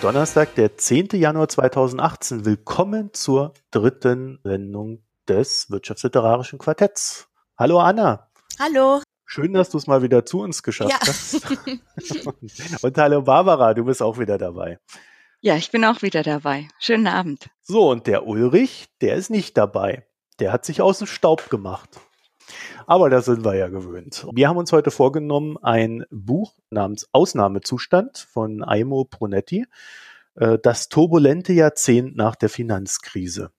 Donnerstag, der 10. Januar 2018. Willkommen zur dritten Sendung des Wirtschaftsliterarischen Quartetts. Hallo Anna. Hallo. Schön, dass du es mal wieder zu uns geschafft ja. hast. und hallo Barbara, du bist auch wieder dabei. Ja, ich bin auch wieder dabei. Schönen Abend. So, und der Ulrich, der ist nicht dabei. Der hat sich aus dem Staub gemacht. Aber da sind wir ja gewöhnt. Wir haben uns heute vorgenommen, ein Buch namens Ausnahmezustand von Aimo Brunetti, äh, das turbulente Jahrzehnt nach der Finanzkrise.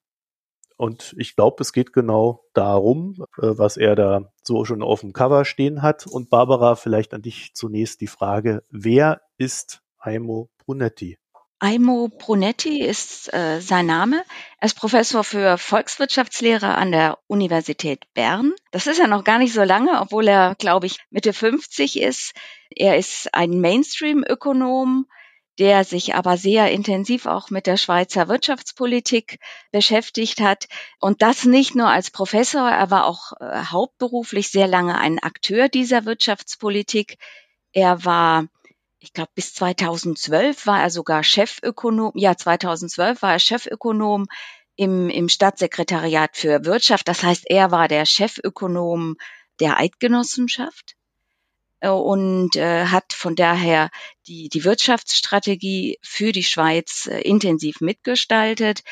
Und ich glaube, es geht genau darum, äh, was er da so schon auf dem Cover stehen hat. Und Barbara, vielleicht an dich zunächst die Frage, wer ist Aimo Brunetti? Aimo Brunetti ist äh, sein Name. Er ist Professor für Volkswirtschaftslehre an der Universität Bern. Das ist ja noch gar nicht so lange, obwohl er, glaube ich, Mitte 50 ist. Er ist ein Mainstream-Ökonom, der sich aber sehr intensiv auch mit der Schweizer Wirtschaftspolitik beschäftigt hat. Und das nicht nur als Professor, er war auch äh, hauptberuflich sehr lange ein Akteur dieser Wirtschaftspolitik. Er war ich glaube, bis 2012 war er sogar Chefökonom, ja, 2012 war er Chefökonom im, im Stadtsekretariat für Wirtschaft. Das heißt, er war der Chefökonom der Eidgenossenschaft. Äh, und äh, hat von daher die, die Wirtschaftsstrategie für die Schweiz äh, intensiv mitgestaltet.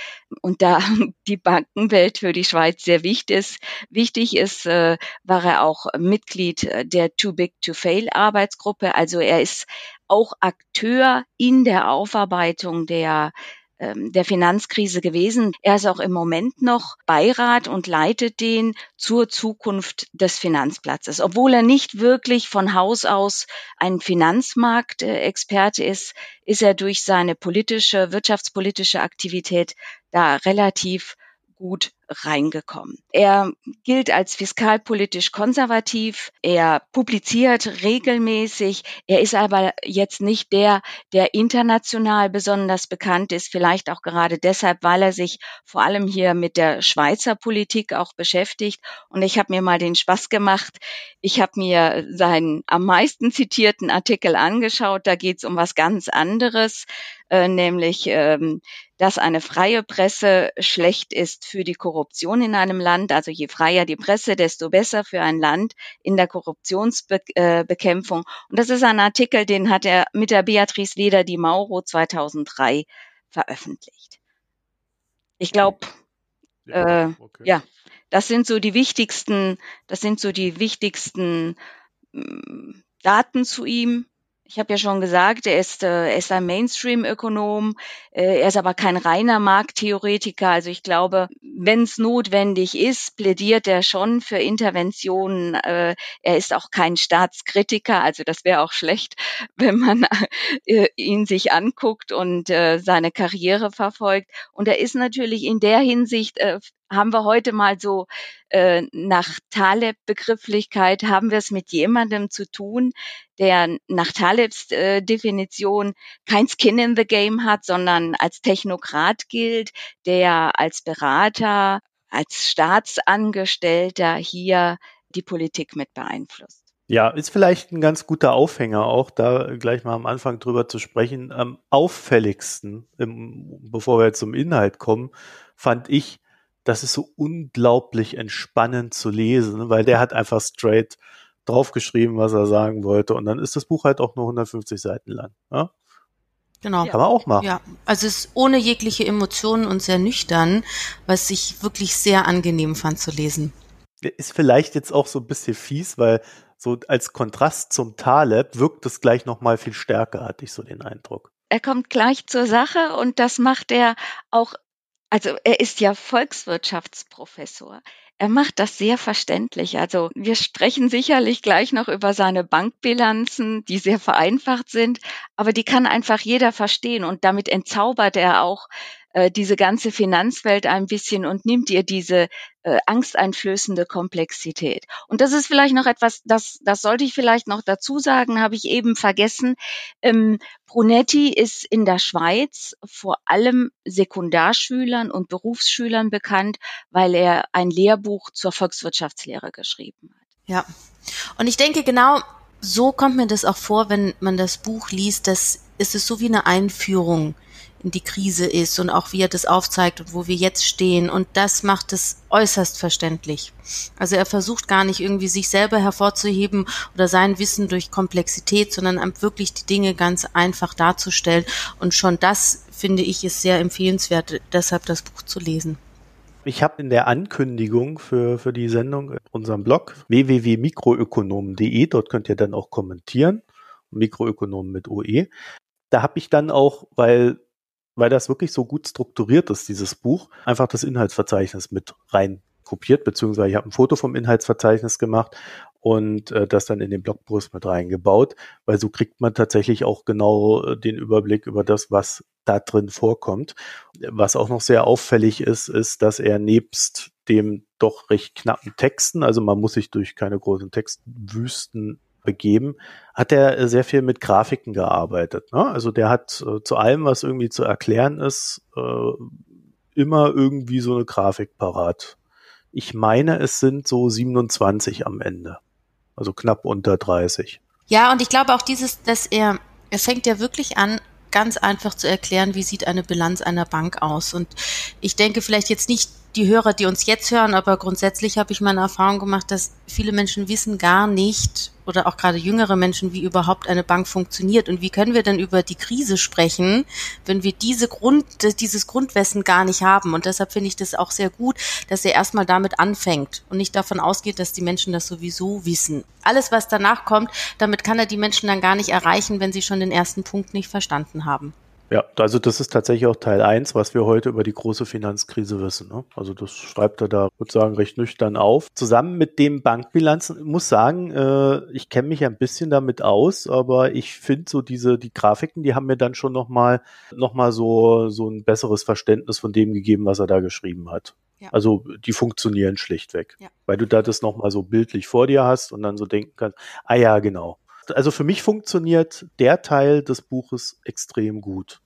Und da die Bankenwelt für die Schweiz sehr wichtig ist, wichtig ist, äh, war er auch Mitglied der Too Big to Fail Arbeitsgruppe. Also er ist auch Akteur in der Aufarbeitung der der Finanzkrise gewesen. Er ist auch im Moment noch Beirat und leitet den zur Zukunft des Finanzplatzes. Obwohl er nicht wirklich von Haus aus ein Finanzmarktexperte ist, ist er durch seine politische, wirtschaftspolitische Aktivität da relativ gut reingekommen. Er gilt als fiskalpolitisch konservativ. Er publiziert regelmäßig. Er ist aber jetzt nicht der, der international besonders bekannt ist. Vielleicht auch gerade deshalb, weil er sich vor allem hier mit der Schweizer Politik auch beschäftigt. Und ich habe mir mal den Spaß gemacht. Ich habe mir seinen am meisten zitierten Artikel angeschaut. Da geht es um was ganz anderes, äh, nämlich ähm, dass eine freie Presse schlecht ist für die Korruption in einem Land. Also je freier die Presse, desto besser für ein Land in der Korruptionsbekämpfung. Und das ist ein Artikel, den hat er mit der Beatrice Leder di Mauro 2003 veröffentlicht. Ich glaube, ja, äh, okay. ja, das sind so die wichtigsten, das sind so die wichtigsten mm, Daten zu ihm. Ich habe ja schon gesagt, er ist, äh, er ist ein Mainstream-Ökonom, äh, er ist aber kein reiner Markttheoretiker. Also ich glaube, wenn es notwendig ist, plädiert er schon für Interventionen. Äh, er ist auch kein Staatskritiker, also das wäre auch schlecht, wenn man äh, ihn sich anguckt und äh, seine Karriere verfolgt. Und er ist natürlich in der Hinsicht äh, haben wir heute mal so äh, nach Taleb-Begrifflichkeit, haben wir es mit jemandem zu tun, der nach Talebs äh, Definition kein Skin in the Game hat, sondern als Technokrat gilt, der als Berater, als Staatsangestellter hier die Politik mit beeinflusst. Ja, ist vielleicht ein ganz guter Aufhänger auch, da gleich mal am Anfang drüber zu sprechen. Am auffälligsten, im, bevor wir jetzt zum Inhalt kommen, fand ich, das ist so unglaublich entspannend zu lesen, weil der hat einfach straight draufgeschrieben, was er sagen wollte. Und dann ist das Buch halt auch nur 150 Seiten lang. Ja? Genau. Kann man auch machen. Ja, also es ist ohne jegliche Emotionen und sehr nüchtern, was ich wirklich sehr angenehm fand zu lesen. Ist vielleicht jetzt auch so ein bisschen fies, weil so als Kontrast zum Taleb wirkt es gleich nochmal viel stärker, hatte ich so den Eindruck. Er kommt gleich zur Sache und das macht er auch also er ist ja Volkswirtschaftsprofessor. Er macht das sehr verständlich. Also wir sprechen sicherlich gleich noch über seine Bankbilanzen, die sehr vereinfacht sind, aber die kann einfach jeder verstehen und damit entzaubert er auch äh, diese ganze Finanzwelt ein bisschen und nimmt ihr diese äh, angsteinflößende Komplexität. Und das ist vielleicht noch etwas, das, das sollte ich vielleicht noch dazu sagen, habe ich eben vergessen. Ähm, Brunetti ist in der Schweiz vor allem Sekundarschülern und Berufsschülern bekannt, weil er ein Lehrbuch zur Volkswirtschaftslehre geschrieben hat. Ja. Und ich denke genau, so kommt mir das auch vor, wenn man das Buch liest, dass ist es so wie eine Einführung in die Krise ist und auch wie er das aufzeigt und wo wir jetzt stehen. Und das macht es äußerst verständlich. Also er versucht gar nicht irgendwie sich selber hervorzuheben oder sein Wissen durch Komplexität, sondern wirklich die Dinge ganz einfach darzustellen. Und schon das, finde ich, ist sehr empfehlenswert, deshalb das Buch zu lesen. Ich habe in der Ankündigung für, für die Sendung unseren Blog www.mikroökonomen.de, dort könnt ihr dann auch kommentieren, Mikroökonomen mit OE. Da habe ich dann auch, weil, weil das wirklich so gut strukturiert ist, dieses Buch, einfach das Inhaltsverzeichnis mit rein kopiert, beziehungsweise ich habe ein Foto vom Inhaltsverzeichnis gemacht und äh, das dann in den Blogpost mit reingebaut, weil so kriegt man tatsächlich auch genau äh, den Überblick über das, was da drin vorkommt. Was auch noch sehr auffällig ist, ist, dass er nebst dem doch recht knappen Texten, also man muss sich durch keine großen Textwüsten begeben, hat er äh, sehr viel mit Grafiken gearbeitet. Ne? Also der hat äh, zu allem, was irgendwie zu erklären ist, äh, immer irgendwie so eine Grafik parat. Ich meine, es sind so 27 am Ende also knapp unter 30. Ja, und ich glaube auch dieses, dass er, er fängt ja wirklich an, ganz einfach zu erklären, wie sieht eine Bilanz einer Bank aus. Und ich denke vielleicht jetzt nicht die Hörer, die uns jetzt hören, aber grundsätzlich habe ich meine Erfahrung gemacht, dass viele Menschen wissen gar nicht oder auch gerade jüngere Menschen, wie überhaupt eine Bank funktioniert und wie können wir denn über die Krise sprechen, wenn wir diese Grund, dieses Grundwissen gar nicht haben. Und deshalb finde ich das auch sehr gut, dass er erstmal damit anfängt und nicht davon ausgeht, dass die Menschen das sowieso wissen. Alles, was danach kommt, damit kann er die Menschen dann gar nicht erreichen, wenn sie schon den ersten Punkt nicht verstanden haben. Ja, also das ist tatsächlich auch Teil eins, was wir heute über die große Finanzkrise wissen. Ne? Also das schreibt er da, würde sagen, recht nüchtern auf. Zusammen mit dem Bankbilanzen, muss sagen, äh, ich kenne mich ein bisschen damit aus, aber ich finde so diese, die Grafiken, die haben mir dann schon nochmal noch mal so, so ein besseres Verständnis von dem gegeben, was er da geschrieben hat. Ja. Also die funktionieren schlichtweg, ja. weil du da das nochmal so bildlich vor dir hast und dann so denken kannst, ah ja, genau, also für mich funktioniert der Teil des Buches extrem gut,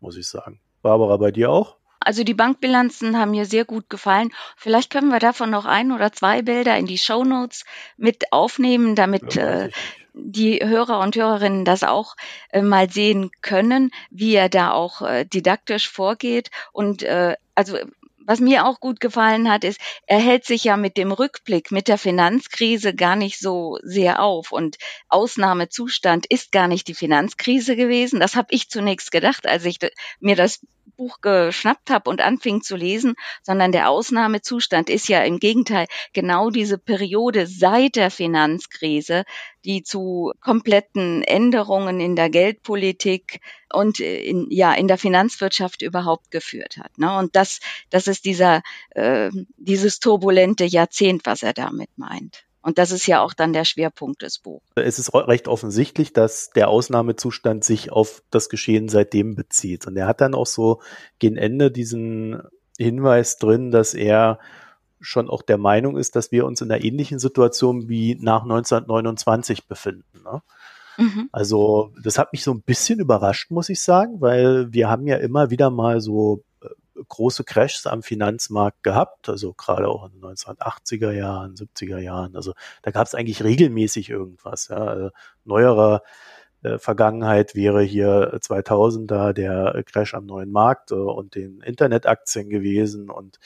muss ich sagen. Barbara, bei dir auch? Also die Bankbilanzen haben mir sehr gut gefallen. Vielleicht können wir davon noch ein oder zwei Bilder in die Show Notes mit aufnehmen, damit ja, äh, die Hörer und Hörerinnen das auch äh, mal sehen können, wie er da auch äh, didaktisch vorgeht. Und äh, also was mir auch gut gefallen hat, ist, er hält sich ja mit dem Rückblick, mit der Finanzkrise gar nicht so sehr auf. Und Ausnahmezustand ist gar nicht die Finanzkrise gewesen. Das habe ich zunächst gedacht, als ich mir das Buch geschnappt habe und anfing zu lesen, sondern der Ausnahmezustand ist ja im Gegenteil genau diese Periode seit der Finanzkrise, die zu kompletten Änderungen in der Geldpolitik und in, ja in der Finanzwirtschaft überhaupt geführt hat. Ne? Und das das ist dieser äh, dieses turbulente Jahrzehnt, was er damit meint. Und das ist ja auch dann der Schwerpunkt des Buchs. Es ist recht offensichtlich, dass der Ausnahmezustand sich auf das Geschehen seitdem bezieht. Und er hat dann auch so gegen Ende diesen Hinweis drin, dass er schon auch der Meinung ist, dass wir uns in einer ähnlichen Situation wie nach 1929 befinden. Ne? Mhm. Also das hat mich so ein bisschen überrascht, muss ich sagen, weil wir haben ja immer wieder mal so große Crashs am Finanzmarkt gehabt, also gerade auch in den 1980er Jahren, 70er Jahren. Also da gab es eigentlich regelmäßig irgendwas. Ja. Also neuerer äh, Vergangenheit wäre hier 2000er der Crash am neuen Markt äh, und den Internetaktien gewesen. Und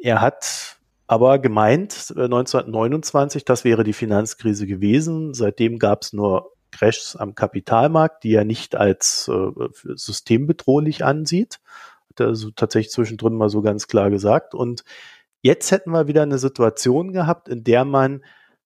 er hat aber gemeint, äh, 1929, das wäre die Finanzkrise gewesen. Seitdem gab es nur Crashs am Kapitalmarkt, die er nicht als äh, systembedrohlich ansieht also tatsächlich zwischendrin mal so ganz klar gesagt. Und jetzt hätten wir wieder eine Situation gehabt, in der man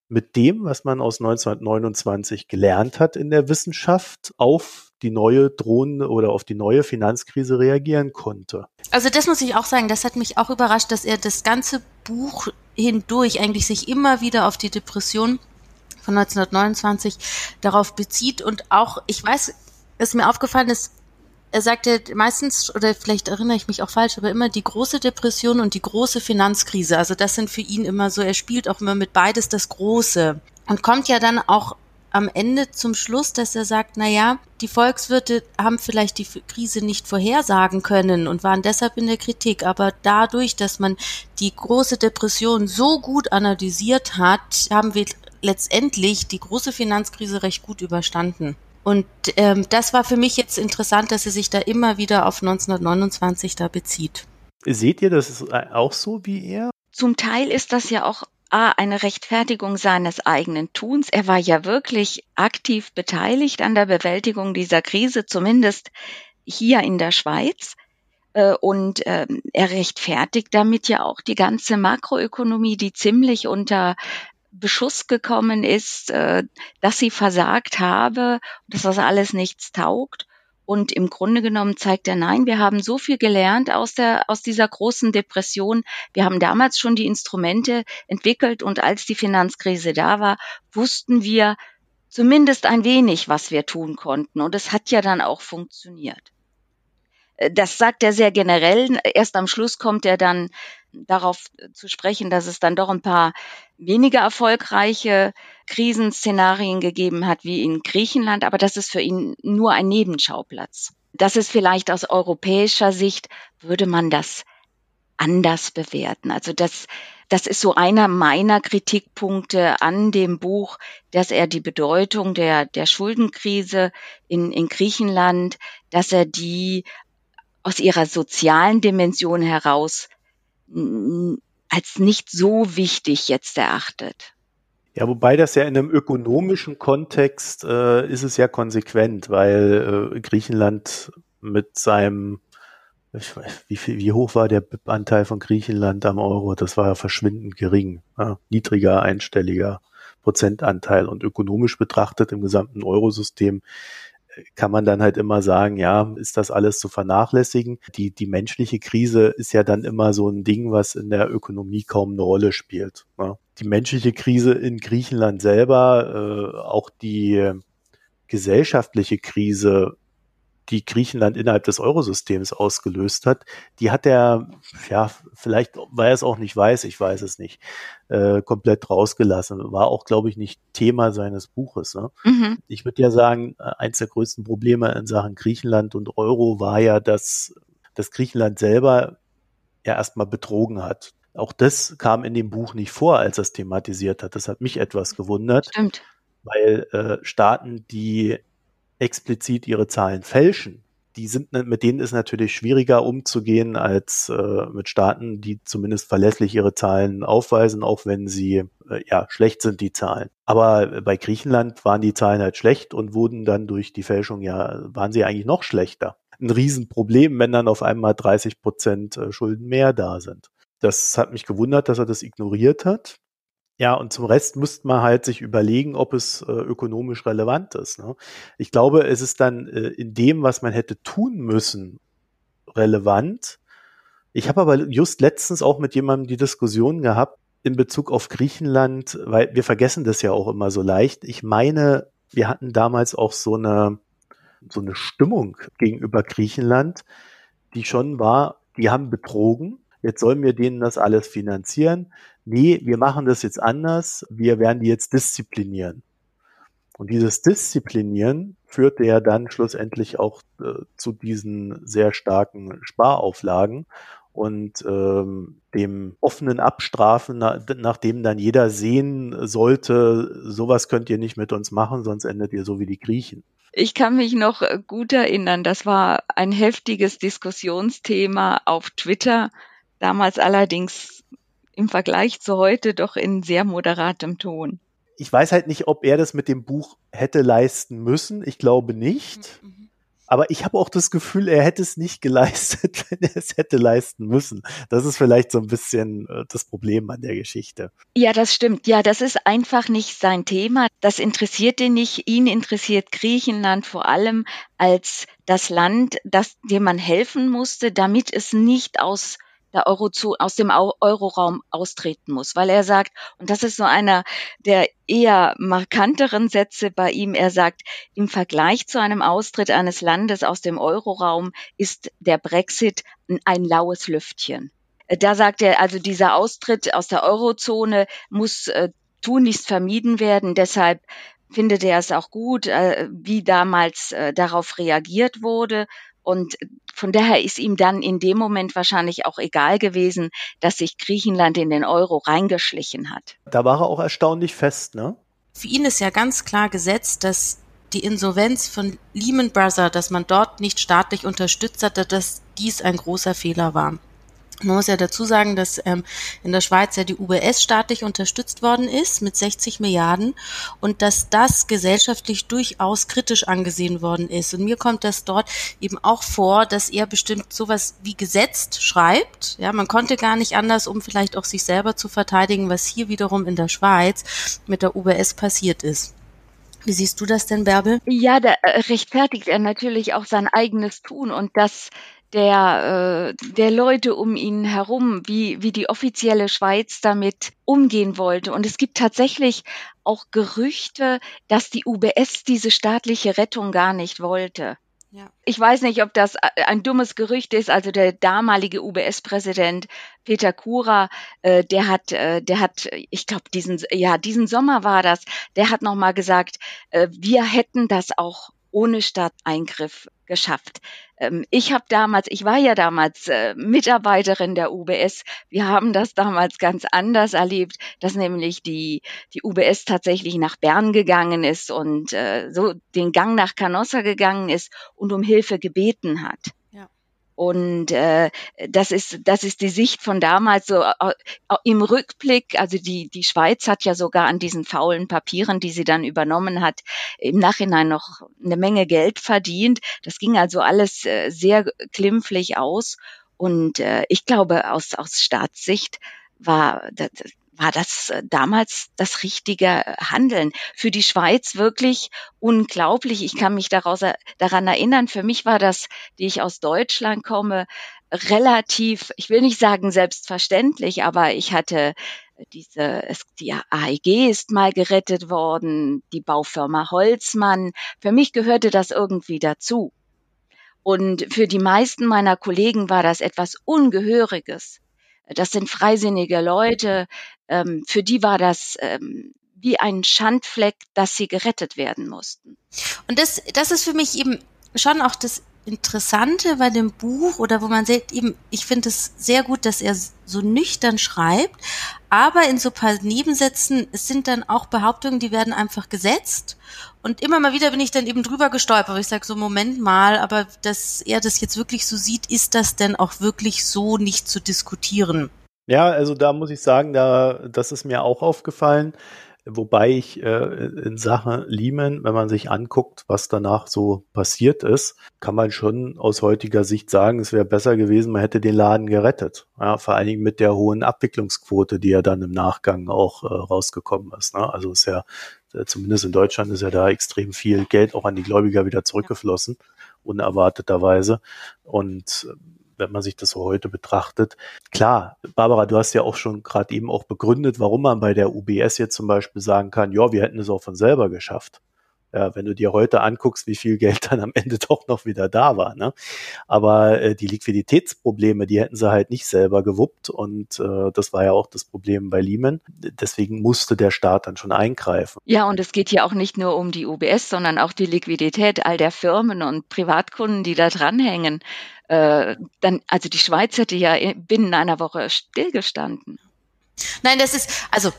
mit dem, was man aus 1929 gelernt hat in der Wissenschaft, auf die neue drohende oder auf die neue Finanzkrise reagieren konnte. Also das muss ich auch sagen, das hat mich auch überrascht, dass er das ganze Buch hindurch eigentlich sich immer wieder auf die Depression von 1929 darauf bezieht und auch, ich weiß, was mir aufgefallen ist, er sagte meistens, oder vielleicht erinnere ich mich auch falsch, aber immer die große Depression und die große Finanzkrise. Also das sind für ihn immer so, er spielt auch immer mit beides das Große. Und kommt ja dann auch am Ende zum Schluss, dass er sagt, na ja, die Volkswirte haben vielleicht die Krise nicht vorhersagen können und waren deshalb in der Kritik, aber dadurch, dass man die große Depression so gut analysiert hat, haben wir letztendlich die große Finanzkrise recht gut überstanden. Und ähm, das war für mich jetzt interessant, dass er sich da immer wieder auf 1929 da bezieht. Seht ihr das auch so wie er? Zum Teil ist das ja auch A, eine Rechtfertigung seines eigenen Tuns. Er war ja wirklich aktiv beteiligt an der Bewältigung dieser Krise, zumindest hier in der Schweiz. Äh, und ähm, er rechtfertigt damit ja auch die ganze Makroökonomie, die ziemlich unter Beschuss gekommen ist, äh, dass sie versagt habe, dass das alles nichts taugt. Und im Grunde genommen zeigt er, nein, wir haben so viel gelernt aus der, aus dieser großen Depression. Wir haben damals schon die Instrumente entwickelt und als die Finanzkrise da war, wussten wir zumindest ein wenig, was wir tun konnten. Und es hat ja dann auch funktioniert. Das sagt er sehr generell. Erst am Schluss kommt er dann darauf zu sprechen, dass es dann doch ein paar weniger erfolgreiche Krisenszenarien gegeben hat wie in Griechenland, aber das ist für ihn nur ein Nebenschauplatz. Das ist vielleicht aus europäischer Sicht, würde man das anders bewerten. Also das, das ist so einer meiner Kritikpunkte an dem Buch, dass er die Bedeutung der, der Schuldenkrise in, in Griechenland, dass er die aus ihrer sozialen Dimension heraus als nicht so wichtig jetzt erachtet. Ja, wobei das ja in einem ökonomischen Kontext äh, ist es ja konsequent, weil äh, Griechenland mit seinem, ich weiß, wie, viel, wie hoch war der Anteil von Griechenland am Euro? Das war ja verschwindend gering, ja, niedriger einstelliger Prozentanteil und ökonomisch betrachtet im gesamten Eurosystem kann man dann halt immer sagen, ja, ist das alles zu vernachlässigen? Die, die menschliche Krise ist ja dann immer so ein Ding, was in der Ökonomie kaum eine Rolle spielt. Ne? Die menschliche Krise in Griechenland selber, äh, auch die gesellschaftliche Krise die Griechenland innerhalb des Eurosystems ausgelöst hat, die hat er, ja, vielleicht, weil er es auch nicht weiß, ich weiß es nicht, äh, komplett rausgelassen. War auch, glaube ich, nicht Thema seines Buches. Ne? Mhm. Ich würde ja sagen, äh, eins der größten Probleme in Sachen Griechenland und Euro war ja, dass das Griechenland selber ja erstmal betrogen hat. Auch das kam in dem Buch nicht vor, als er es thematisiert hat. Das hat mich etwas gewundert. Stimmt. Weil äh, Staaten, die explizit ihre Zahlen fälschen, die sind, mit denen ist natürlich schwieriger umzugehen als äh, mit Staaten, die zumindest verlässlich ihre Zahlen aufweisen, auch wenn sie äh, ja schlecht sind, die Zahlen. Aber bei Griechenland waren die Zahlen halt schlecht und wurden dann durch die Fälschung ja, waren sie eigentlich noch schlechter. Ein Riesenproblem, wenn dann auf einmal 30 Prozent äh, Schulden mehr da sind. Das hat mich gewundert, dass er das ignoriert hat. Ja, und zum Rest müsste man halt sich überlegen, ob es äh, ökonomisch relevant ist. Ne? Ich glaube, es ist dann äh, in dem, was man hätte tun müssen, relevant. Ich habe aber just letztens auch mit jemandem die Diskussion gehabt in Bezug auf Griechenland, weil wir vergessen das ja auch immer so leicht. Ich meine, wir hatten damals auch so eine, so eine Stimmung gegenüber Griechenland, die schon war, die haben betrogen, jetzt sollen wir denen das alles finanzieren nee, wir machen das jetzt anders, wir werden die jetzt disziplinieren. Und dieses Disziplinieren führte ja dann schlussendlich auch äh, zu diesen sehr starken Sparauflagen und ähm, dem offenen Abstrafen, na, nachdem dann jeder sehen sollte, sowas könnt ihr nicht mit uns machen, sonst endet ihr so wie die Griechen. Ich kann mich noch äh, gut erinnern, das war ein heftiges Diskussionsthema auf Twitter, damals allerdings im Vergleich zu heute doch in sehr moderatem Ton. Ich weiß halt nicht, ob er das mit dem Buch hätte leisten müssen. Ich glaube nicht. Mhm. Aber ich habe auch das Gefühl, er hätte es nicht geleistet, wenn er es hätte leisten müssen. Das ist vielleicht so ein bisschen äh, das Problem an der Geschichte. Ja, das stimmt. Ja, das ist einfach nicht sein Thema. Das interessiert ihn nicht. Ihn interessiert Griechenland vor allem als das Land, das, dem man helfen musste, damit es nicht aus der Euro zu, aus dem Euroraum austreten muss, weil er sagt, und das ist so einer der eher markanteren Sätze bei ihm, er sagt, im Vergleich zu einem Austritt eines Landes aus dem Euroraum ist der Brexit ein laues Lüftchen. Da sagt er, also dieser Austritt aus der Eurozone muss äh, tunlichst vermieden werden. Deshalb findet er es auch gut, äh, wie damals äh, darauf reagiert wurde. Und von daher ist ihm dann in dem Moment wahrscheinlich auch egal gewesen, dass sich Griechenland in den Euro reingeschlichen hat. Da war er auch erstaunlich fest, ne? Für ihn ist ja ganz klar gesetzt, dass die Insolvenz von Lehman Brothers, dass man dort nicht staatlich unterstützt hatte, dass dies ein großer Fehler war. Man muss ja dazu sagen, dass ähm, in der Schweiz ja die UBS staatlich unterstützt worden ist mit 60 Milliarden und dass das gesellschaftlich durchaus kritisch angesehen worden ist. Und mir kommt das dort eben auch vor, dass er bestimmt sowas wie gesetzt schreibt. Ja, man konnte gar nicht anders, um vielleicht auch sich selber zu verteidigen, was hier wiederum in der Schweiz mit der UBS passiert ist. Wie siehst du das denn, Bärbel? Ja, da äh, rechtfertigt er natürlich auch sein eigenes Tun und das der, äh, der Leute um ihn herum, wie, wie die offizielle Schweiz damit umgehen wollte. Und es gibt tatsächlich auch Gerüchte, dass die UBS diese staatliche Rettung gar nicht wollte. Ja. Ich weiß nicht, ob das ein dummes Gerücht ist. Also der damalige UBS-Präsident Peter Kura, äh, der hat, äh, der hat, ich glaube, diesen, ja, diesen Sommer war das. Der hat noch mal gesagt, äh, wir hätten das auch ohne Stadteingriff geschafft. Ähm, ich habe damals, ich war ja damals äh, Mitarbeiterin der UBS. Wir haben das damals ganz anders erlebt, dass nämlich die, die UBS tatsächlich nach Bern gegangen ist und äh, so den Gang nach Canossa gegangen ist und um Hilfe gebeten hat. Und äh, das ist das ist die Sicht von damals so äh, im Rückblick. Also die die Schweiz hat ja sogar an diesen faulen Papieren, die sie dann übernommen hat, im Nachhinein noch eine Menge Geld verdient. Das ging also alles äh, sehr glimpflich aus. Und äh, ich glaube aus aus Staatssicht war das, war das äh, damals das richtige Handeln. Für die Schweiz wirklich unglaublich. Ich kann mich daraus, daran erinnern, für mich war das, die ich aus Deutschland komme, relativ, ich will nicht sagen selbstverständlich, aber ich hatte diese, es, die AEG ist mal gerettet worden, die Baufirma Holzmann. Für mich gehörte das irgendwie dazu. Und für die meisten meiner Kollegen war das etwas Ungehöriges. Das sind freisinnige Leute. Ähm, für die war das ähm, wie ein Schandfleck, dass sie gerettet werden mussten. Und das, das ist für mich eben schon auch das Interessante bei dem Buch oder wo man sieht, eben, ich finde es sehr gut, dass er so nüchtern schreibt, aber in so paar Nebensätzen, es sind dann auch Behauptungen, die werden einfach gesetzt und immer mal wieder bin ich dann eben drüber gestolpert, ich sage so, Moment mal, aber dass er das jetzt wirklich so sieht, ist das denn auch wirklich so nicht zu diskutieren? Ja, also da muss ich sagen, da, das ist mir auch aufgefallen. Wobei ich äh, in Sachen Lehman, wenn man sich anguckt, was danach so passiert ist, kann man schon aus heutiger Sicht sagen, es wäre besser gewesen, man hätte den Laden gerettet. Ja, vor allen Dingen mit der hohen Abwicklungsquote, die ja dann im Nachgang auch äh, rausgekommen ist. Ne? Also ist ja, äh, zumindest in Deutschland ist ja da extrem viel Geld auch an die Gläubiger wieder zurückgeflossen, unerwarteterweise. Und wenn man sich das so heute betrachtet. Klar, Barbara, du hast ja auch schon gerade eben auch begründet, warum man bei der UBS jetzt zum Beispiel sagen kann, ja, wir hätten es auch von selber geschafft. Ja, wenn du dir heute anguckst, wie viel Geld dann am Ende doch noch wieder da war. Ne? Aber äh, die Liquiditätsprobleme, die hätten sie halt nicht selber gewuppt. Und äh, das war ja auch das Problem bei Lehman. Deswegen musste der Staat dann schon eingreifen. Ja, und es geht ja auch nicht nur um die UBS, sondern auch die Liquidität all der Firmen und Privatkunden, die da dranhängen äh, dann, also die Schweiz hätte ja binnen einer Woche stillgestanden. Nein, das ist, also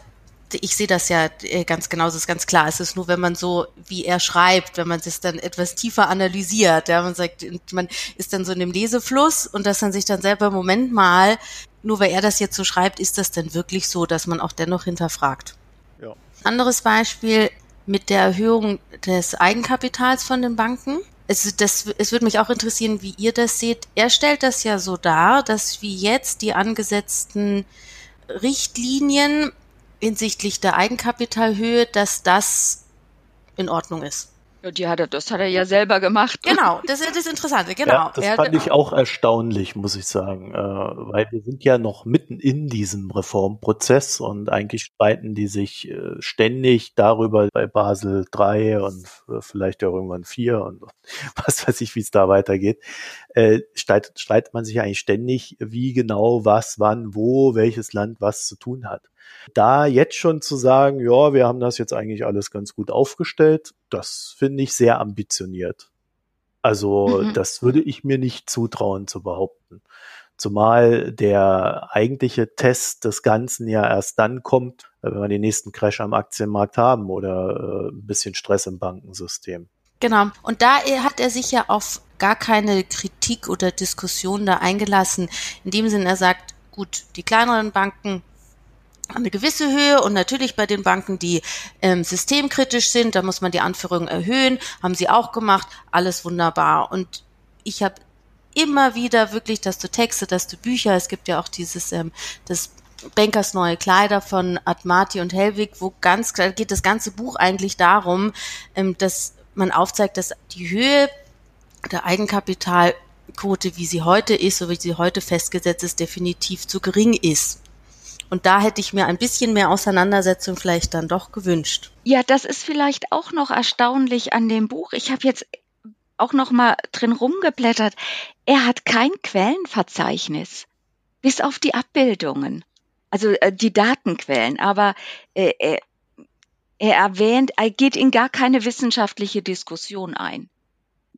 ich sehe das ja äh, ganz genau, es ist ganz klar. Es ist nur, wenn man so, wie er schreibt, wenn man es dann etwas tiefer analysiert, ja, man sagt, man ist dann so in dem Lesefluss und dass man sich dann selber, Moment mal, nur weil er das jetzt so schreibt, ist das denn wirklich so, dass man auch dennoch hinterfragt? Ja. Anderes Beispiel mit der Erhöhung des Eigenkapitals von den Banken es, das, es würde mich auch interessieren, wie ihr das seht. Er stellt das ja so dar, dass wie jetzt die angesetzten Richtlinien hinsichtlich der Eigenkapitalhöhe, dass das in Ordnung ist. Ja, die hat er, das hat er ja selber gemacht. Genau, das ist das Interessante, genau. Ja, das fand ich auch erstaunlich, muss ich sagen, äh, weil wir sind ja noch mitten in diesem Reformprozess und eigentlich streiten die sich äh, ständig darüber bei Basel 3 und vielleicht ja irgendwann 4 und was weiß ich, wie es da weitergeht. Äh, streitet, streitet man sich eigentlich ständig, wie genau, was, wann, wo, welches Land was zu tun hat. Da jetzt schon zu sagen, ja, wir haben das jetzt eigentlich alles ganz gut aufgestellt, das finde ich sehr ambitioniert. Also mhm. das würde ich mir nicht zutrauen zu behaupten. Zumal der eigentliche Test des Ganzen ja erst dann kommt, wenn wir den nächsten Crash am Aktienmarkt haben oder äh, ein bisschen Stress im Bankensystem. Genau. Und da hat er sich ja auf gar keine Kritik oder Diskussion da eingelassen. In dem Sinne, er sagt, gut, die kleineren Banken eine gewisse Höhe und natürlich bei den Banken, die ähm, systemkritisch sind, da muss man die Anführung erhöhen, haben sie auch gemacht, alles wunderbar. Und ich habe immer wieder wirklich, dass du Texte, dass du Bücher, es gibt ja auch dieses, ähm, das Bankers neue Kleider von Admati und Helwig, wo ganz klar geht das ganze Buch eigentlich darum, ähm, dass man aufzeigt, dass die Höhe der Eigenkapitalquote, wie sie heute ist, so wie sie heute festgesetzt ist, definitiv zu gering ist. Und da hätte ich mir ein bisschen mehr Auseinandersetzung vielleicht dann doch gewünscht. Ja, das ist vielleicht auch noch erstaunlich an dem Buch. Ich habe jetzt auch noch mal drin rumgeblättert. Er hat kein Quellenverzeichnis, bis auf die Abbildungen, also äh, die Datenquellen. Aber äh, er, er erwähnt, er geht in gar keine wissenschaftliche Diskussion ein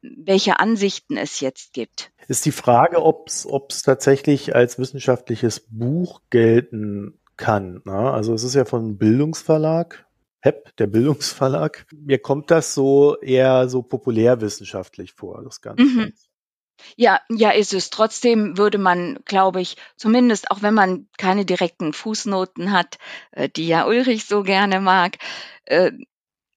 welche Ansichten es jetzt gibt. Ist die Frage, ob es tatsächlich als wissenschaftliches Buch gelten kann. Ne? Also es ist ja von Bildungsverlag, HEP, der Bildungsverlag. Mir kommt das so eher so populärwissenschaftlich vor, das Ganze. Mhm. Ja, ja, ist es. Trotzdem würde man, glaube ich, zumindest auch wenn man keine direkten Fußnoten hat, äh, die ja Ulrich so gerne mag, äh,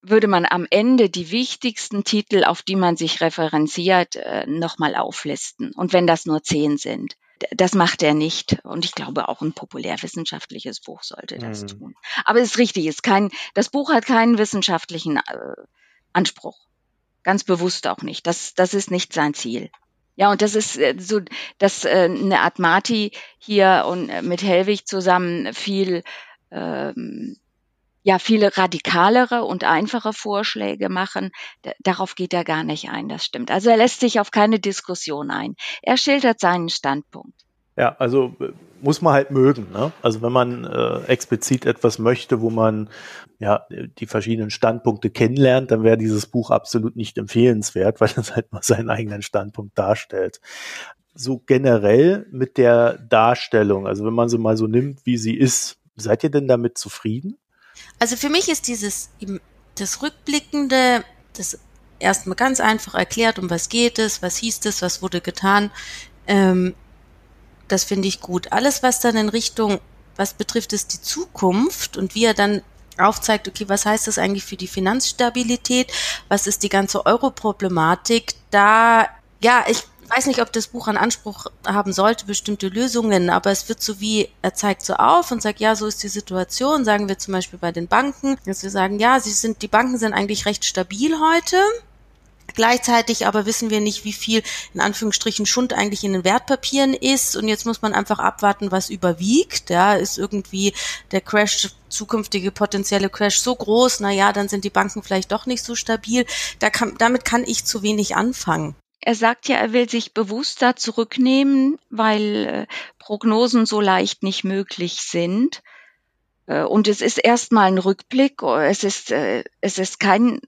würde man am Ende die wichtigsten Titel, auf die man sich referenziert, äh, nochmal auflisten. Und wenn das nur zehn sind. Das macht er nicht. Und ich glaube, auch ein populärwissenschaftliches Buch sollte das mhm. tun. Aber es ist richtig, es ist kein, das Buch hat keinen wissenschaftlichen äh, Anspruch. Ganz bewusst auch nicht. Das, das ist nicht sein Ziel. Ja, und das ist äh, so, dass äh, eine Art Marti hier und äh, mit Helwig zusammen viel ähm, ja viele radikalere und einfache Vorschläge machen. Darauf geht er gar nicht ein, das stimmt. Also er lässt sich auf keine Diskussion ein. Er schildert seinen Standpunkt. Ja, also äh, muss man halt mögen. Ne? Also wenn man äh, explizit etwas möchte, wo man ja die verschiedenen Standpunkte kennenlernt, dann wäre dieses Buch absolut nicht empfehlenswert, weil es halt mal seinen eigenen Standpunkt darstellt. So generell mit der Darstellung, also wenn man sie mal so nimmt, wie sie ist, seid ihr denn damit zufrieden? Also für mich ist dieses, das Rückblickende, das erstmal ganz einfach erklärt, um was geht es, was hieß es, was wurde getan, ähm, das finde ich gut. Alles, was dann in Richtung, was betrifft es die Zukunft und wie er dann aufzeigt, okay, was heißt das eigentlich für die Finanzstabilität, was ist die ganze Euro-Problematik, da, ja, ich weiß nicht, ob das Buch einen Anspruch haben sollte, bestimmte Lösungen, aber es wird so wie, er zeigt so auf und sagt, ja, so ist die Situation, sagen wir zum Beispiel bei den Banken, dass wir sagen, ja, sie sind, die Banken sind eigentlich recht stabil heute. Gleichzeitig aber wissen wir nicht, wie viel in Anführungsstrichen Schund eigentlich in den Wertpapieren ist. Und jetzt muss man einfach abwarten, was überwiegt. Ja, ist irgendwie der Crash, zukünftige potenzielle Crash so groß, na ja, dann sind die Banken vielleicht doch nicht so stabil. Da kann, damit kann ich zu wenig anfangen. Er sagt ja, er will sich bewusster zurücknehmen, weil äh, Prognosen so leicht nicht möglich sind. Äh, und es ist erstmal ein Rückblick. Es ist, äh, es ist kein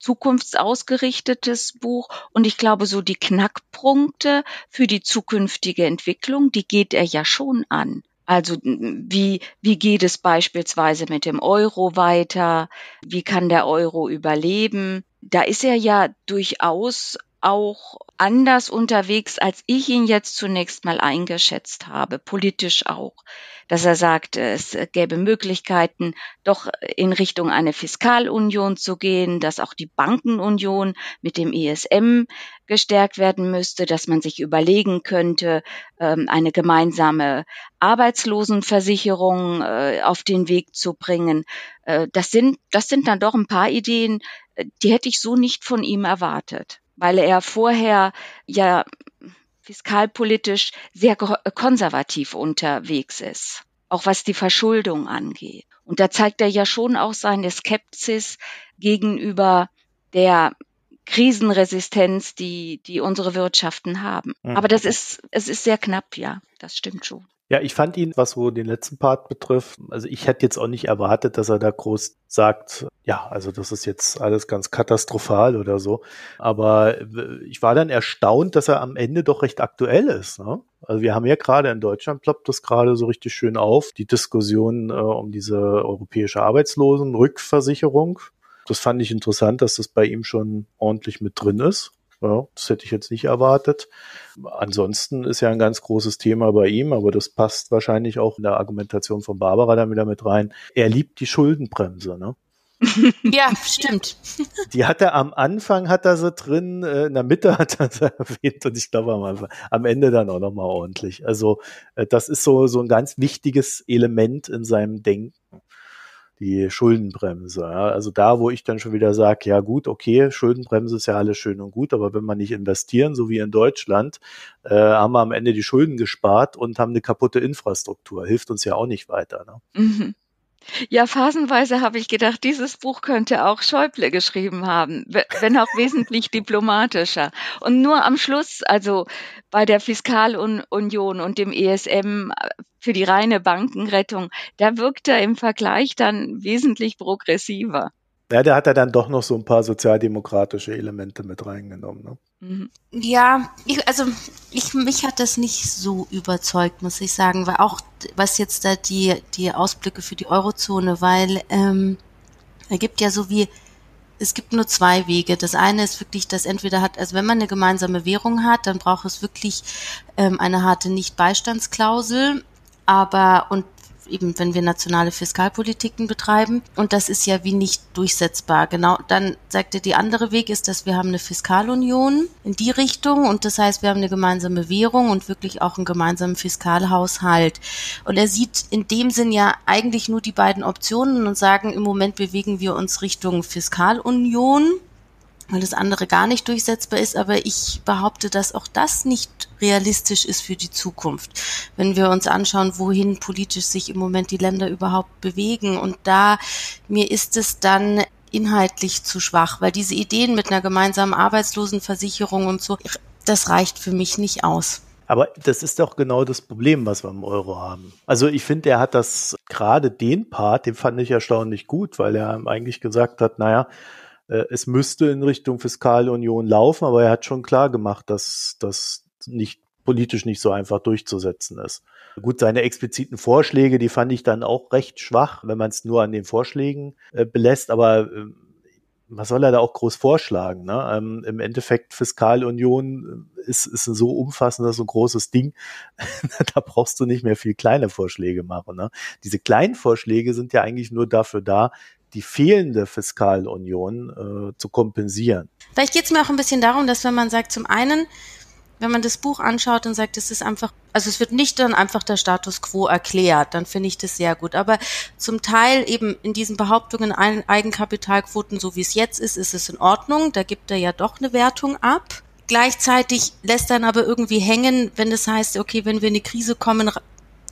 zukunftsausgerichtetes Buch. Und ich glaube, so die Knackpunkte für die zukünftige Entwicklung, die geht er ja schon an. Also wie, wie geht es beispielsweise mit dem Euro weiter? Wie kann der Euro überleben? Da ist er ja durchaus auch anders unterwegs, als ich ihn jetzt zunächst mal eingeschätzt habe, politisch auch. Dass er sagt, es gäbe Möglichkeiten, doch in Richtung eine Fiskalunion zu gehen, dass auch die Bankenunion mit dem ESM gestärkt werden müsste, dass man sich überlegen könnte, ähm, eine gemeinsame Arbeitslosenversicherung äh, auf den Weg zu bringen. Äh, das sind, das sind dann doch ein paar Ideen, äh, die hätte ich so nicht von ihm erwartet weil er vorher ja fiskalpolitisch sehr konservativ unterwegs ist, auch was die Verschuldung angeht. Und da zeigt er ja schon auch seine Skepsis gegenüber der Krisenresistenz, die, die unsere Wirtschaften haben. Mhm. Aber das ist, es ist sehr knapp, ja, das stimmt schon. Ja, ich fand ihn, was so den letzten Part betrifft, also ich hätte jetzt auch nicht erwartet, dass er da groß sagt, ja, also das ist jetzt alles ganz katastrophal oder so. Aber ich war dann erstaunt, dass er am Ende doch recht aktuell ist. Ne? Also wir haben ja gerade in Deutschland ploppt das gerade so richtig schön auf, die Diskussion äh, um diese europäische Arbeitslosenrückversicherung das fand ich interessant, dass das bei ihm schon ordentlich mit drin ist. Ja, das hätte ich jetzt nicht erwartet. Ansonsten ist ja ein ganz großes Thema bei ihm, aber das passt wahrscheinlich auch in der Argumentation von Barbara dann wieder mit rein. Er liebt die Schuldenbremse, ne? ja, stimmt. Die hat er am Anfang hat er sie drin, äh, in der Mitte hat er sie erwähnt und ich glaube am, am Ende dann auch nochmal ordentlich. Also äh, das ist so, so ein ganz wichtiges Element in seinem Denken die Schuldenbremse. Ja. Also da, wo ich dann schon wieder sage, ja gut, okay, Schuldenbremse ist ja alles schön und gut, aber wenn wir nicht investieren, so wie in Deutschland, äh, haben wir am Ende die Schulden gespart und haben eine kaputte Infrastruktur. Hilft uns ja auch nicht weiter. Ne? Mhm. Ja, phasenweise habe ich gedacht, dieses Buch könnte auch Schäuble geschrieben haben, wenn auch wesentlich diplomatischer. Und nur am Schluss, also bei der Fiskalunion und dem ESM äh, für die reine Bankenrettung, da wirkt er im Vergleich dann wesentlich progressiver. Ja, da hat er dann doch noch so ein paar sozialdemokratische Elemente mit reingenommen. Ne? Mhm. Ja, ich, also ich, mich hat das nicht so überzeugt, muss ich sagen, weil auch was jetzt da die, die Ausblicke für die Eurozone, weil ähm, er gibt ja so wie, es gibt nur zwei Wege. Das eine ist wirklich, dass entweder hat, also wenn man eine gemeinsame Währung hat, dann braucht es wirklich ähm, eine harte Nicht-Beistandsklausel, aber und eben wenn wir nationale Fiskalpolitiken betreiben. Und das ist ja wie nicht durchsetzbar. Genau, dann sagte die andere Weg ist, dass wir haben eine Fiskalunion in die Richtung und das heißt, wir haben eine gemeinsame Währung und wirklich auch einen gemeinsamen Fiskalhaushalt. Und er sieht in dem Sinn ja eigentlich nur die beiden Optionen und sagen, im Moment bewegen wir uns Richtung Fiskalunion weil das andere gar nicht durchsetzbar ist. Aber ich behaupte, dass auch das nicht realistisch ist für die Zukunft. Wenn wir uns anschauen, wohin politisch sich im Moment die Länder überhaupt bewegen. Und da, mir ist es dann inhaltlich zu schwach, weil diese Ideen mit einer gemeinsamen Arbeitslosenversicherung und so, das reicht für mich nicht aus. Aber das ist doch genau das Problem, was wir im Euro haben. Also ich finde, er hat das gerade den Part, den fand ich erstaunlich gut, weil er eigentlich gesagt hat, naja, es müsste in Richtung Fiskalunion laufen, aber er hat schon klar gemacht, dass das nicht politisch nicht so einfach durchzusetzen ist. Gut, seine expliziten Vorschläge, die fand ich dann auch recht schwach, wenn man es nur an den Vorschlägen äh, belässt, aber äh, was soll er da auch groß vorschlagen? Ne? Ähm, Im Endeffekt Fiskalunion äh, ist, ist ein so umfassendes, so großes Ding, da brauchst du nicht mehr viel kleine Vorschläge machen. Ne? Diese kleinen Vorschläge sind ja eigentlich nur dafür da, die fehlende Fiskalunion äh, zu kompensieren. Vielleicht geht es mir auch ein bisschen darum, dass wenn man sagt, zum einen, wenn man das Buch anschaut und sagt, es ist einfach, also es wird nicht dann einfach der Status quo erklärt, dann finde ich das sehr gut. Aber zum Teil eben in diesen Behauptungen Eigenkapitalquoten, so wie es jetzt ist, ist es in Ordnung. Da gibt er ja doch eine Wertung ab. Gleichzeitig lässt dann aber irgendwie hängen, wenn das heißt, okay, wenn wir in eine Krise kommen,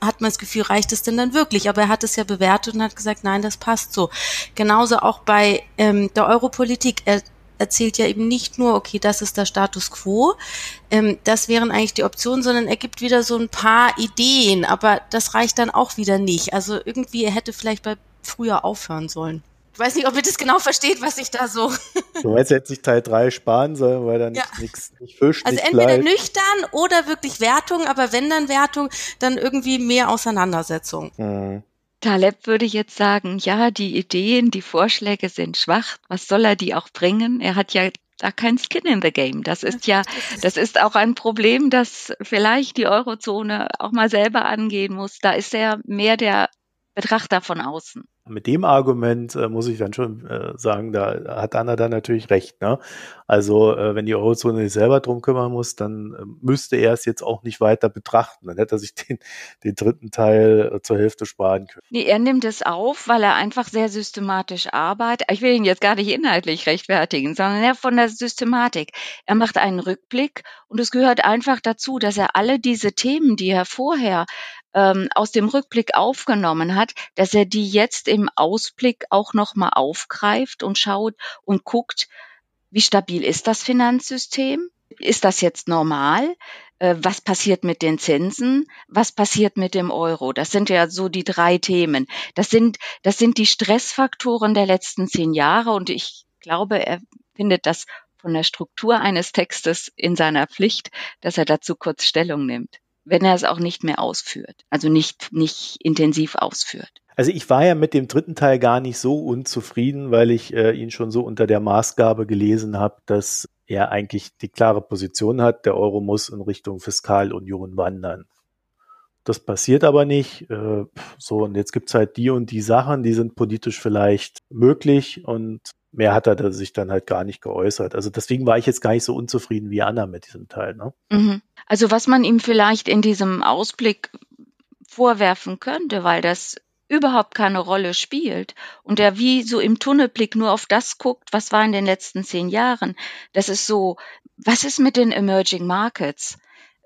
hat man das Gefühl, reicht es denn dann wirklich? Aber er hat es ja bewertet und hat gesagt, nein, das passt so. Genauso auch bei ähm, der Europolitik. Er erzählt ja eben nicht nur, okay, das ist der Status quo, ähm, das wären eigentlich die Optionen, sondern er gibt wieder so ein paar Ideen, aber das reicht dann auch wieder nicht. Also irgendwie, er hätte vielleicht bei früher aufhören sollen. Ich weiß nicht, ob ihr das genau versteht, was ich da so. Du meinst, er hätte sich Teil 3 sparen sollen, weil dann ja. nichts nicht Fisch, Also nicht entweder Fleisch. nüchtern oder wirklich Wertung, aber wenn dann Wertung, dann irgendwie mehr Auseinandersetzung. Mhm. Taleb würde jetzt sagen, ja, die Ideen, die Vorschläge sind schwach. Was soll er die auch bringen? Er hat ja da kein Skin in the Game. Das ist ja, das ist auch ein Problem, das vielleicht die Eurozone auch mal selber angehen muss. Da ist er mehr der Betrachter von außen mit dem Argument äh, muss ich dann schon äh, sagen, da hat Anna dann natürlich recht. Ne? Also äh, wenn die Eurozone sich selber drum kümmern muss, dann äh, müsste er es jetzt auch nicht weiter betrachten. Dann hätte er sich den, den dritten Teil äh, zur Hälfte sparen können. Nee, er nimmt es auf, weil er einfach sehr systematisch arbeitet. Ich will ihn jetzt gar nicht inhaltlich rechtfertigen, sondern er von der Systematik. Er macht einen Rückblick und es gehört einfach dazu, dass er alle diese Themen, die er vorher ähm, aus dem Rückblick aufgenommen hat, dass er die jetzt im Ausblick auch nochmal aufgreift und schaut und guckt, wie stabil ist das Finanzsystem? Ist das jetzt normal? Äh, was passiert mit den Zinsen? Was passiert mit dem Euro? Das sind ja so die drei Themen. Das sind, das sind die Stressfaktoren der letzten zehn Jahre und ich glaube, er findet das von der Struktur eines Textes in seiner Pflicht, dass er dazu kurz Stellung nimmt. Wenn er es auch nicht mehr ausführt, also nicht, nicht intensiv ausführt. Also ich war ja mit dem dritten Teil gar nicht so unzufrieden, weil ich äh, ihn schon so unter der Maßgabe gelesen habe, dass er eigentlich die klare Position hat, der Euro muss in Richtung Fiskalunion wandern. Das passiert aber nicht. Äh, so, und jetzt gibt's halt die und die Sachen, die sind politisch vielleicht möglich und mehr hat er sich dann halt gar nicht geäußert. Also deswegen war ich jetzt gar nicht so unzufrieden wie Anna mit diesem Teil. Ne? Mhm. Also was man ihm vielleicht in diesem Ausblick vorwerfen könnte, weil das überhaupt keine Rolle spielt und der wie so im Tunnelblick nur auf das guckt, was war in den letzten zehn Jahren. Das ist so, was ist mit den Emerging Markets?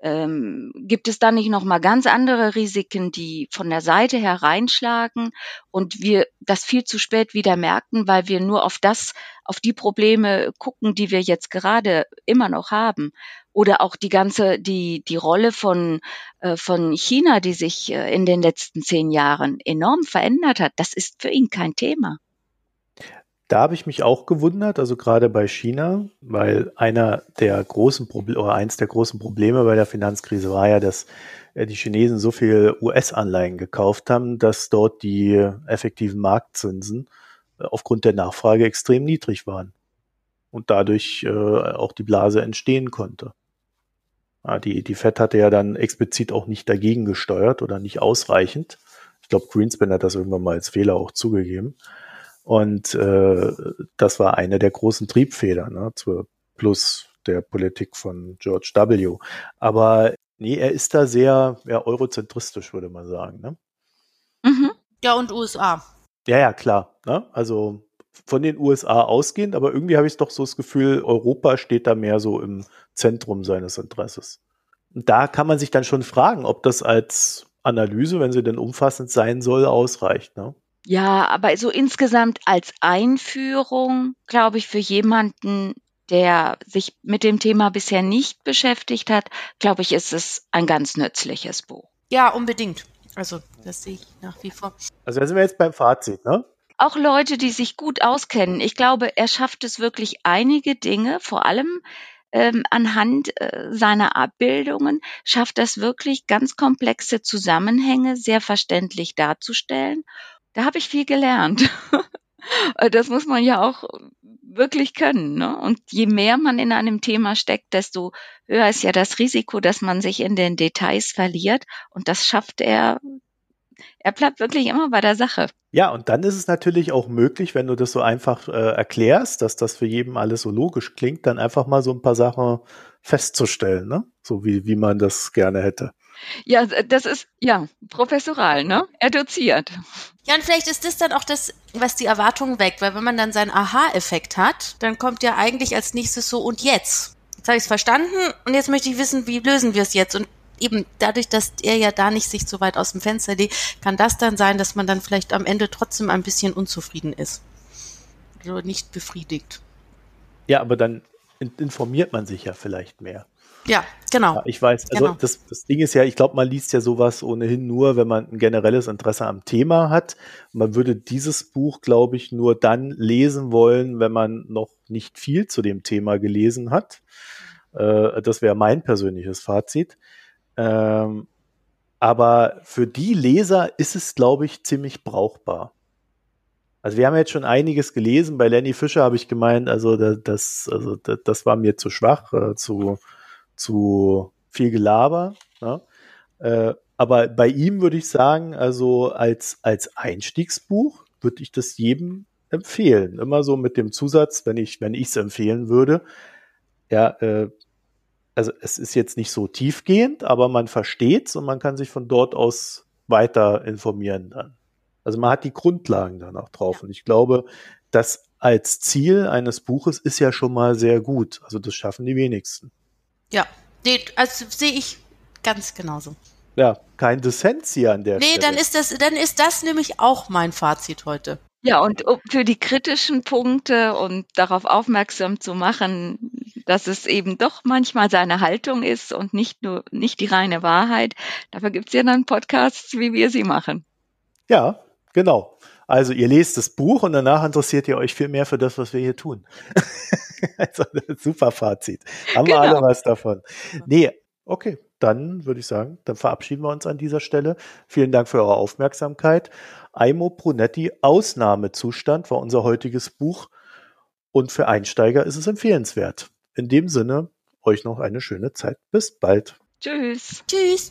Ähm, gibt es da nicht noch mal ganz andere Risiken, die von der Seite hereinschlagen und wir das viel zu spät wieder merken, weil wir nur auf das, auf die Probleme gucken, die wir jetzt gerade immer noch haben? Oder auch die ganze, die, die Rolle von, äh, von China, die sich äh, in den letzten zehn Jahren enorm verändert hat, das ist für ihn kein Thema. Da habe ich mich auch gewundert, also gerade bei China, weil einer der großen Probleme oder eins der großen Probleme bei der Finanzkrise war ja, dass äh, die Chinesen so viel US-Anleihen gekauft haben, dass dort die effektiven Marktzinsen äh, aufgrund der Nachfrage extrem niedrig waren und dadurch äh, auch die Blase entstehen konnte. Die, die Fed hatte ja dann explizit auch nicht dagegen gesteuert oder nicht ausreichend. Ich glaube, Greenspan hat das irgendwann mal als Fehler auch zugegeben. Und äh, das war eine der großen Triebfedern, ne, zur, plus der Politik von George W. Aber nee, er ist da sehr ja, eurozentristisch, würde man sagen. Ne? Mhm. Ja, und USA. Ja, ja, klar. Ne? Also von den USA ausgehend, aber irgendwie habe ich doch so das Gefühl, Europa steht da mehr so im Zentrum seines Interesses. Und da kann man sich dann schon fragen, ob das als Analyse, wenn sie denn umfassend sein soll, ausreicht. Ne? Ja, aber so insgesamt als Einführung, glaube ich, für jemanden, der sich mit dem Thema bisher nicht beschäftigt hat, glaube ich, ist es ein ganz nützliches Buch. Ja, unbedingt. Also, das sehe ich nach wie vor. Also, da sind wir jetzt beim Fazit, ne? Auch Leute, die sich gut auskennen. Ich glaube, er schafft es wirklich einige Dinge, vor allem ähm, anhand äh, seiner Abbildungen, schafft das wirklich ganz komplexe Zusammenhänge sehr verständlich darzustellen da habe ich viel gelernt. das muss man ja auch wirklich können. Ne? Und je mehr man in einem Thema steckt, desto höher ist ja das Risiko, dass man sich in den Details verliert. Und das schafft er. Er bleibt wirklich immer bei der Sache. Ja, und dann ist es natürlich auch möglich, wenn du das so einfach äh, erklärst, dass das für jeden alles so logisch klingt, dann einfach mal so ein paar Sachen festzustellen, ne? So wie, wie man das gerne hätte. Ja, das ist, ja, professoral, ne? Er doziert. Ja, und vielleicht ist das dann auch das, was die Erwartungen weckt, weil wenn man dann seinen Aha-Effekt hat, dann kommt ja eigentlich als nächstes so, und jetzt? Jetzt habe ich es verstanden und jetzt möchte ich wissen, wie lösen wir es jetzt? Und eben dadurch, dass er ja da nicht sich so weit aus dem Fenster legt, kann das dann sein, dass man dann vielleicht am Ende trotzdem ein bisschen unzufrieden ist. Also nicht befriedigt. Ja, aber dann informiert man sich ja vielleicht mehr. Ja, genau. Ja, ich weiß. Also genau. das, das Ding ist ja, ich glaube, man liest ja sowas ohnehin nur, wenn man ein generelles Interesse am Thema hat. Man würde dieses Buch, glaube ich, nur dann lesen wollen, wenn man noch nicht viel zu dem Thema gelesen hat. Äh, das wäre mein persönliches Fazit. Ähm, aber für die Leser ist es, glaube ich, ziemlich brauchbar. Also wir haben jetzt schon einiges gelesen. Bei Lenny Fischer habe ich gemeint, also das, also das war mir zu schwach, äh, zu zu viel Gelaber. Ne? Äh, aber bei ihm würde ich sagen, also als, als Einstiegsbuch würde ich das jedem empfehlen. Immer so mit dem Zusatz, wenn ich, wenn ich es empfehlen würde. Ja, äh, also es ist jetzt nicht so tiefgehend, aber man versteht es und man kann sich von dort aus weiter informieren dann. Also man hat die Grundlagen dann auch drauf. Ja. Und ich glaube, das als Ziel eines Buches ist ja schon mal sehr gut. Also das schaffen die wenigsten. Ja, nee, also sehe ich ganz genauso. Ja, kein Dissens hier an der nee, Stelle. Nee, dann ist das, dann ist das nämlich auch mein Fazit heute. Ja, und für die kritischen Punkte und darauf aufmerksam zu machen, dass es eben doch manchmal seine Haltung ist und nicht nur nicht die reine Wahrheit. Dafür gibt es ja dann Podcasts, wie wir sie machen. Ja, genau. Also ihr lest das Buch und danach interessiert ihr euch viel mehr für das, was wir hier tun. also super Fazit. Haben genau. wir alle was davon. Nee, Okay, dann würde ich sagen, dann verabschieden wir uns an dieser Stelle. Vielen Dank für eure Aufmerksamkeit. Aimo Brunetti Ausnahmezustand war unser heutiges Buch und für Einsteiger ist es empfehlenswert. In dem Sinne, euch noch eine schöne Zeit. Bis bald. Tschüss. Tschüss.